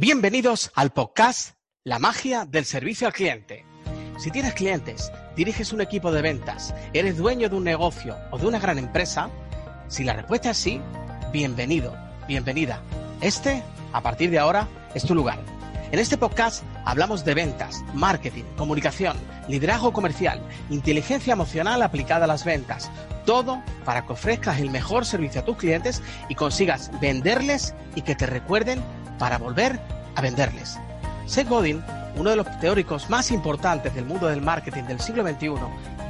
Bienvenidos al podcast La magia del servicio al cliente. Si tienes clientes, diriges un equipo de ventas, eres dueño de un negocio o de una gran empresa, si la respuesta es sí, bienvenido, bienvenida. Este, a partir de ahora, es tu lugar. En este podcast hablamos de ventas, marketing, comunicación, liderazgo comercial, inteligencia emocional aplicada a las ventas. Todo para que ofrezcas el mejor servicio a tus clientes y consigas venderles y que te recuerden para volver a venderles. Seth Godin, uno de los teóricos más importantes del mundo del marketing del siglo XXI,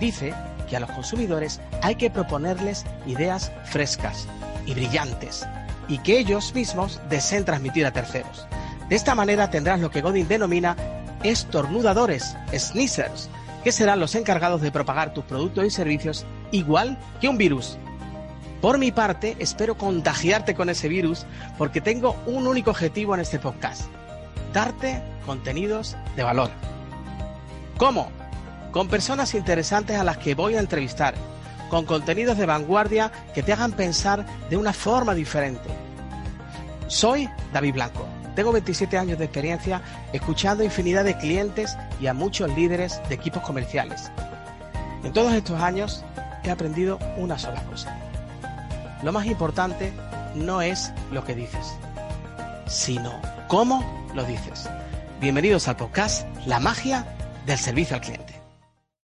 dice que a los consumidores hay que proponerles ideas frescas y brillantes y que ellos mismos deseen transmitir a terceros. De esta manera tendrás lo que Godin denomina estornudadores, sneezers, que serán los encargados de propagar tus productos y servicios igual que un virus. Por mi parte, espero contagiarte con ese virus porque tengo un único objetivo en este podcast, darte contenidos de valor. ¿Cómo? Con personas interesantes a las que voy a entrevistar, con contenidos de vanguardia que te hagan pensar de una forma diferente. Soy David Blanco, tengo 27 años de experiencia escuchando infinidad de clientes y a muchos líderes de equipos comerciales. En todos estos años he aprendido una sola cosa lo más importante no es lo que dices, sino cómo lo dices. Bienvenidos al podcast La magia del servicio al cliente.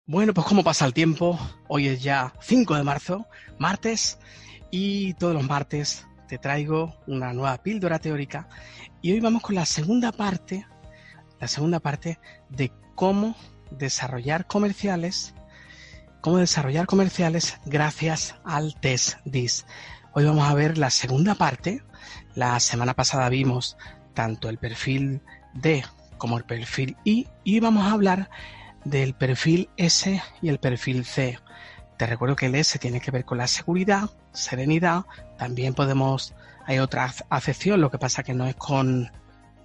Bueno, pues cómo pasa el tiempo. Hoy es ya 5 de marzo, martes, y todos los martes te traigo una nueva píldora teórica. Y hoy vamos con la segunda parte, la segunda parte de cómo desarrollar comerciales cómo desarrollar comerciales gracias al test DIS. Hoy vamos a ver la segunda parte. La semana pasada vimos tanto el perfil D como el perfil I y vamos a hablar del perfil S y el perfil C. Te recuerdo que el S tiene que ver con la seguridad, serenidad. También podemos, hay otra acepción, lo que pasa que no es con,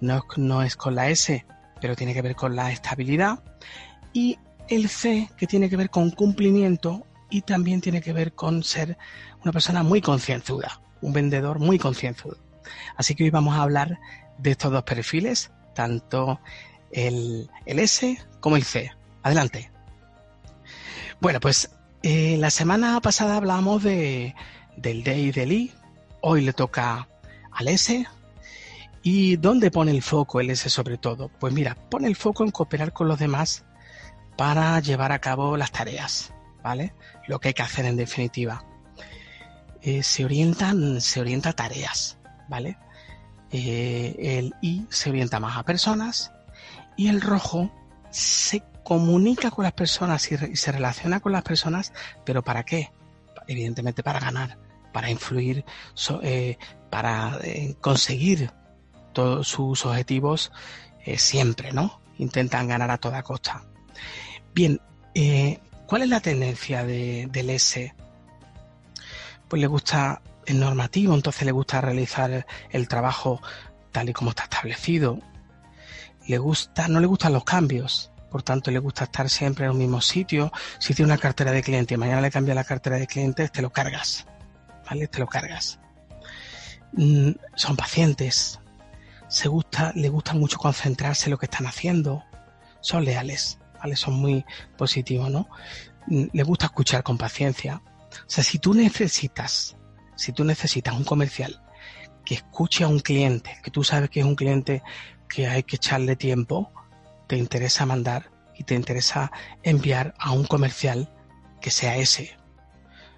no, no es con la S, pero tiene que ver con la estabilidad. Y el C, que tiene que ver con cumplimiento y también tiene que ver con ser una persona muy concienzuda, un vendedor muy concienzudo. Así que hoy vamos a hablar de estos dos perfiles, tanto el, S como el C. Adelante. Bueno, pues eh, la semana pasada hablamos de, del D y del I. Hoy le toca al S. ¿Y dónde pone el foco el S sobre todo? Pues mira, pone el foco en cooperar con los demás para llevar a cabo las tareas, ¿vale? Lo que hay que hacer en definitiva. Eh, se orientan, se orienta a tareas, ¿vale? Eh, el I se orienta más a personas y el rojo se comunica con las personas y, se relaciona con las personas, pero ¿para qué? Evidentemente para ganar, para influir, eh, para conseguir todos sus objetivos siempre, ¿no? Intentan ganar a toda costa. Bien, eh, ¿cuál es la tendencia del S? Pues le gusta el normativo, entonces le gusta realizar el trabajo tal y como está establecido. Le gusta, no le gustan los cambios, por tanto le gusta estar siempre en un mismo sitio. Si tiene una cartera de cliente y mañana le cambia la cartera de clientes, te lo cargas, ¿vale? Te lo cargas. Mm, son pacientes, se gusta, le gusta mucho concentrarse en lo que están haciendo, son leales. Son muy positivos, ¿no? Mm, le gusta escuchar con paciencia. O sea, si tú necesitas, si tú necesitas un comercial que escuche a un cliente, que tú sabes que es un cliente que hay que echarle tiempo, te interesa mandar y te interesa enviar a un comercial que sea ese.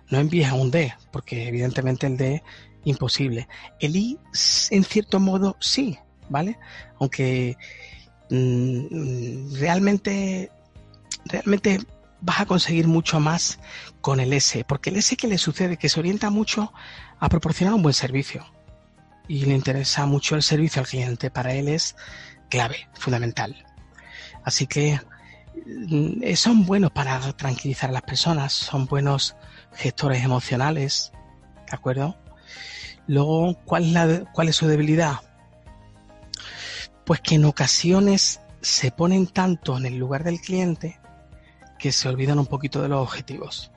No envíes a un D, porque evidentemente el D imposible. El I, en cierto modo, sí, ¿vale? Aunque realmente realmente vas a conseguir mucho más con el S, porque el S que le sucede que se orienta mucho a proporcionar un buen servicio y le interesa mucho el servicio al cliente, para él es clave, fundamental. Así que mm, son buenos para tranquilizar a las personas, son buenos gestores emocionales, ¿de acuerdo? Luego, ¿cuál es, la, cuál es su debilidad? Pues que en ocasiones se ponen tanto en el lugar del cliente que se olvidan un poquito de los objetivos.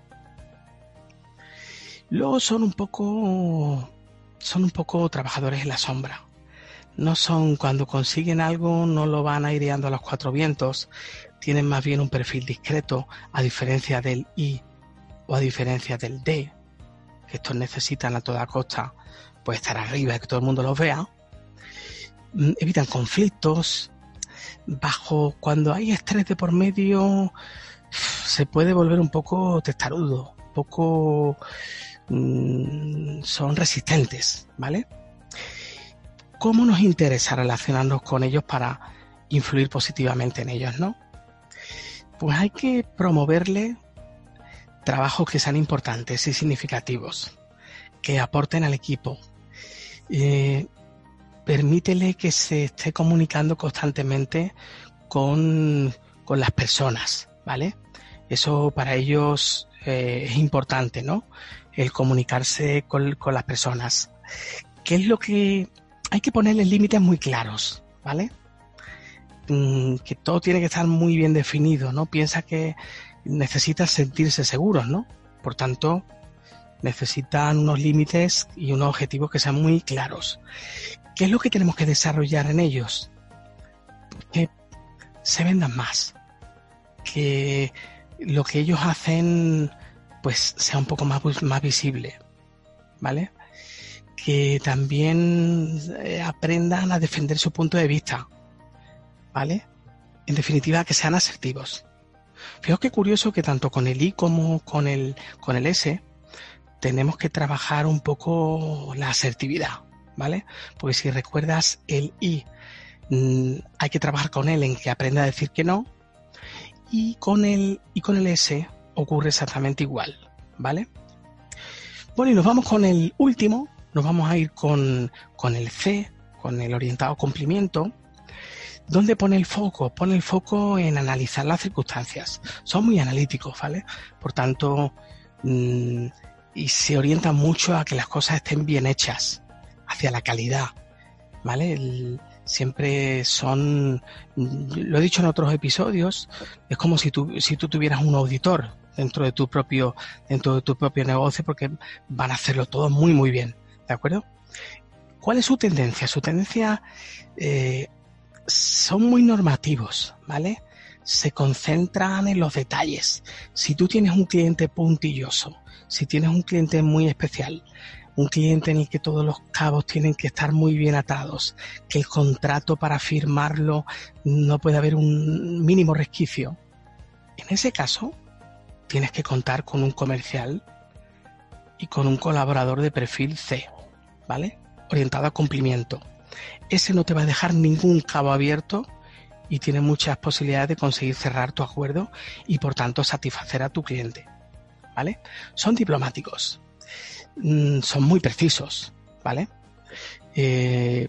Luego son un poco son un poco trabajadores en la sombra. no son cuando consiguen algo, no lo van aireando a los cuatro vientos, tienen más bien un perfil discreto, a diferencia del I o a diferencia del D, que estos necesitan a toda costa pues estar arriba y que todo el mundo los vea. Mm, evitan conflictos. Bajo cuando hay estrés de por medio, se puede volver un poco testarudo, un poco mm, son resistentes, ¿vale? ¿Cómo nos interesa relacionarnos con ellos para influir positivamente en ellos, no? Pues hay que promoverle trabajos que sean importantes y significativos, que aporten al equipo. Eh, permítele que se esté comunicando constantemente con, las personas, ¿vale? Eso para ellos eh, es importante, ¿no? El comunicarse con, con las personas. ¿Qué es lo que hay que ponerle límites muy claros, ¿vale? Mm, que todo tiene que estar muy bien definido, ¿no? Piensa que necesitan sentirse seguros, ¿no? Por tanto, necesitan unos límites y unos objetivos que sean muy claros. ¿Qué es lo que tenemos que desarrollar en ellos? Que se vendan más, que lo que ellos hacen pues sea un poco más, más visible, ¿vale? que también eh, aprendan a defender su punto de vista, ¿vale? En definitiva, que sean asertivos. Fijaos qué curioso que tanto con el I como con el, con el S tenemos que trabajar un poco la asertividad, ¿vale? Porque si recuerdas el I, mm, hay que trabajar con él en que aprenda a decir que no, y con el, y con el S ocurre exactamente igual, ¿vale? Bueno, y nos vamos con el último, nos vamos a ir con, el C, con el orientado cumplimiento. ¿Dónde pone el foco? Pone el foco en analizar las circunstancias. Son muy analíticos, ¿vale? Por tanto, mm, y se orientan mucho a que las cosas estén bien hechas, hacia la calidad, ¿vale? siempre son, lo he dicho en otros episodios, es como si tú, si tú tuvieras un auditor dentro de tu propio, dentro de tu propio negocio, porque van a hacerlo todo muy, muy bien. ¿De acuerdo? ¿Cuál es su tendencia? Su tendencia eh, son muy normativos, ¿vale? Se concentran en los detalles. Si tú tienes un cliente puntilloso, si tienes un cliente muy especial, un cliente en el que todos los cabos tienen que estar muy bien atados, que el contrato para firmarlo no puede haber un mínimo resquicio. En ese caso, tienes que contar con un comercial y con un colaborador de perfil C, ¿vale? Orientado a cumplimiento. Ese no te va a dejar ningún cabo abierto y tiene muchas posibilidades de conseguir cerrar tu acuerdo y por tanto satisfacer a tu cliente, ¿vale? Son diplomáticos, mm, son muy precisos, ¿vale? Eh,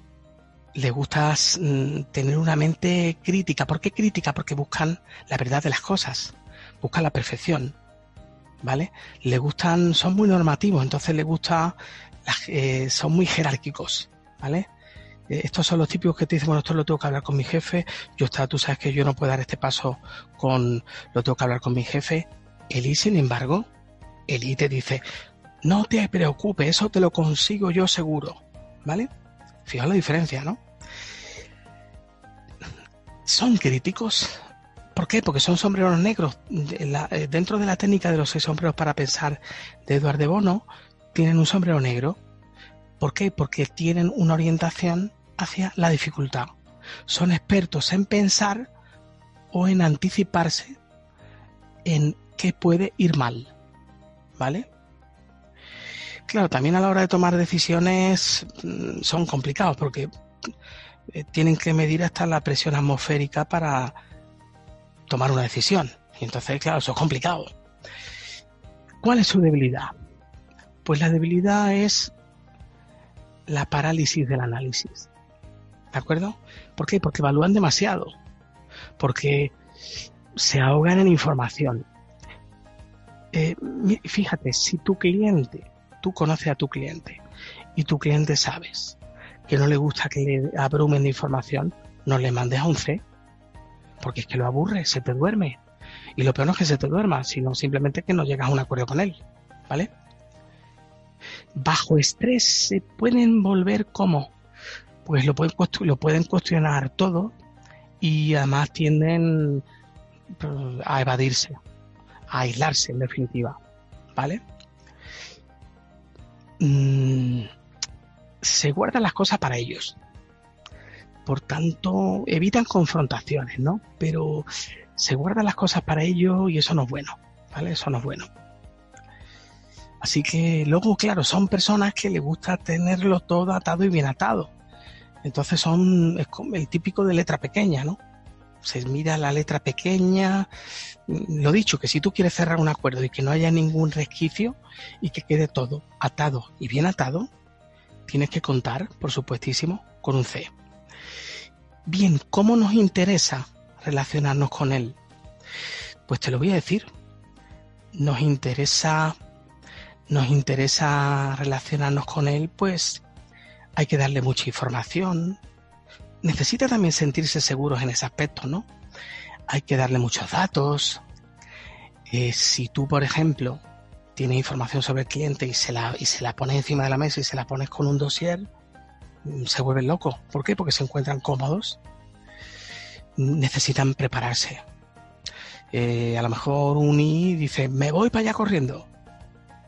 les gusta mm, tener una mente crítica. ¿Por qué crítica? Porque buscan la verdad de las cosas, buscan la perfección. ¿vale? Le gustan, son muy normativos, entonces le gusta, eh, son muy jerárquicos, ¿vale? Eh, estos son los típicos que te dicen, bueno, esto lo tengo que hablar con mi jefe, yo está, tú sabes que yo no puedo dar este paso con, lo tengo que hablar con mi jefe. Eli, sin embargo, Eli te dice, no te preocupes, eso te lo consigo yo seguro, ¿vale? Fijaos la diferencia, ¿no? Son críticos, ¿Por qué? Porque son sombreros negros. Eh, dentro de la técnica de los seis sombreros para pensar de Eduardo Bono, tienen un sombrero negro. ¿Por qué? Porque tienen una orientación hacia la dificultad. Son expertos en pensar o en anticiparse en qué puede ir mal. ¿Vale? Claro, también a la hora de tomar decisiones mm, son complicados porque eh, tienen que medir hasta la presión atmosférica para tomar una decisión. Y entonces, claro, eso es complicado. ¿Cuál es su debilidad? Pues la debilidad es la parálisis del análisis. ¿De acuerdo? ¿Por qué? Porque evalúan demasiado. Porque se ahogan en información. Eh, fíjate, si tu cliente, tú conoces a tu cliente y tu cliente sabes que no le gusta que le abrumen de información, no le mandes a un C porque es que lo aburre, se te duerme. Y lo peor no es que se te duerma, sino simplemente que no llegas a un acuerdo con él, ¿vale? Bajo estrés se pueden volver como pues lo pueden, lo pueden cuestionar todo y además tienden pues, a evadirse, a aislarse en definitiva, ¿vale? Mm, se guardan las cosas para ellos. Por tanto, evitan confrontaciones, ¿no? Pero se guardan las cosas para ellos y eso no es bueno, ¿vale? Eso no es bueno. Así que luego, claro, son personas que les gusta tenerlo todo atado y bien atado. Entonces son el típico de letra pequeña, ¿no? Se mira la letra pequeña. Lo dicho, que si tú quieres cerrar un acuerdo y que no haya ningún resquicio y que quede todo atado y bien atado, tienes que contar, por supuestísimo, con un C. Bien, ¿cómo nos interesa relacionarnos con él? Pues te lo voy a decir. Nos interesa nos interesa relacionarnos con él, pues hay que darle mucha información. Necesita también sentirse seguros en ese aspecto, ¿no? Hay que darle muchos datos. Eh, si tú, por ejemplo, tienes información sobre el cliente y se, la, y se la pones encima de la mesa y se la pones con un dossier, mm, se vuelven locos. ¿Por qué? Porque se encuentran cómodos. Necesitan prepararse. Eh, a lo mejor un I dice, me voy para allá corriendo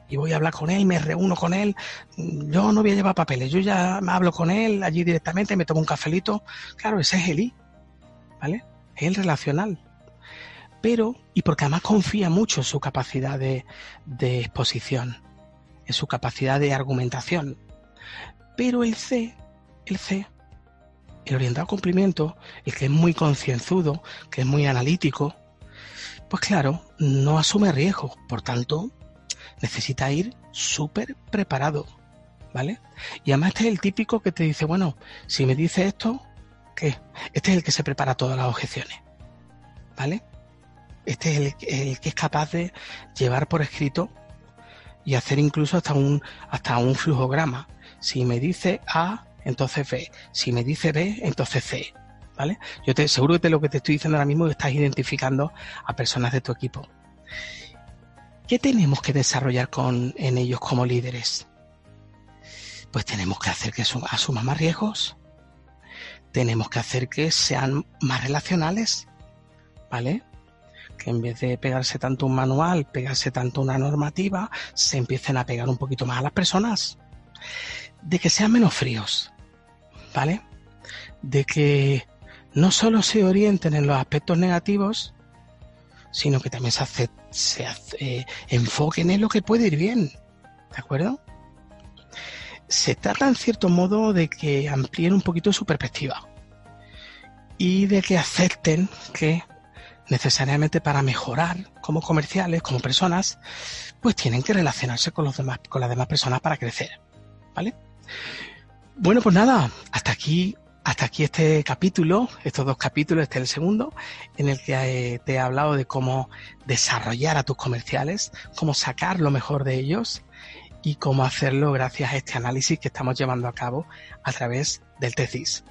y voy a hablar con él, me reúno con él. Yo no voy a llevar papeles, yo ya hablo con él allí directamente, me tomo un cafelito. Claro, ese es el I, ¿vale? Es el relacional. Pero, y porque además confía mucho en su capacidad de, de exposición, en su capacidad de argumentación. Pero el C, el C, el orientado a cumplimiento, el que es muy concienzudo, que es muy analítico, pues claro, no asume riesgos, por tanto, necesita ir súper preparado, ¿vale? Y además este es el típico que te dice, bueno, si me dice esto, ¿qué? Este es el que se prepara todas las objeciones, ¿vale? Este es el, que es capaz de llevar por escrito y hacer incluso hasta un, hasta un flujograma. Si me dice A, entonces B. Si me dice B, entonces C. ¿Vale? Yo te seguro que lo que te estoy diciendo ahora mismo estás identificando a personas de tu equipo. ¿Qué tenemos que desarrollar con, en ellos como líderes? Pues tenemos que hacer que asuman más riesgos, tenemos que hacer que sean más relacionales, ¿vale? Que en vez de pegarse tanto un manual, pegarse tanto una normativa, se empiecen a pegar un poquito más a las personas. De que sean menos fríos, ¿vale? De que no solo se orienten en los aspectos negativos, sino que también se, hace, se hace, enfoquen en lo que puede ir bien. ¿De acuerdo? Se trata en cierto modo de que amplíen un poquito su perspectiva y de que acepten que necesariamente para mejorar como comerciales, como personas, pues tienen que relacionarse con los demás, con las demás personas para crecer. ¿Vale? Bueno, pues nada, hasta aquí hasta aquí este capítulo, estos dos capítulos, este es el segundo, en el que eh, te he hablado de cómo desarrollar a tus comerciales, cómo sacar lo mejor de ellos y cómo hacerlo gracias a este análisis que estamos llevando a cabo a través del TECIS.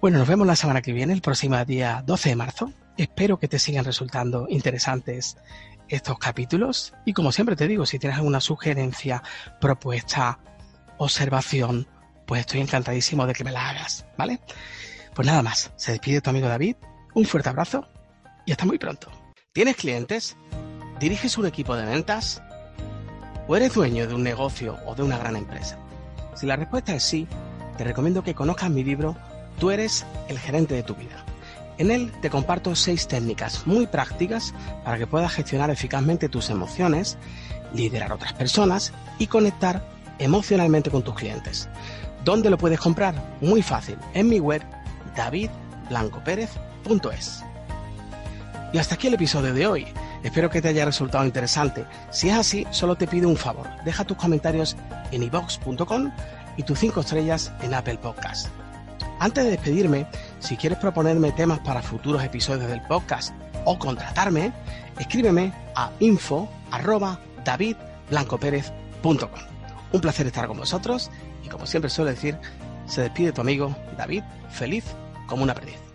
Bueno, nos vemos la semana que viene, el próximo día 12 de marzo. Espero que te sigan resultando interesantes estos capítulos y como siempre te digo, si tienes alguna sugerencia, propuesta, observación, pues estoy encantadísimo de que me la hagas, ¿vale? Pues nada más, se despide tu amigo David, un fuerte abrazo y hasta muy pronto. ¿Tienes clientes? ¿Diriges un equipo de ventas? ¿O eres dueño de un negocio o de una gran empresa? Si la respuesta es sí, te recomiendo que conozcas mi libro Tú eres el gerente de tu vida. En él te comparto seis técnicas muy prácticas para que puedas gestionar eficazmente tus emociones, liderar otras personas y conectar emocionalmente con tus clientes. ¿Dónde lo puedes comprar? Muy fácil, en mi web davidblancopérez.es. Y hasta aquí el episodio de hoy. Espero que te haya resultado interesante. Si es así, solo te pido un favor. Deja tus comentarios en ibox.com y tus 5 estrellas en Apple Podcast. Antes de despedirme, si quieres proponerme temas para futuros episodios del podcast o contratarme, escríbeme a info@davidblancopérez.com. Un placer estar con vosotros como siempre suelo decir, se despide tu amigo David, feliz como una perdiz.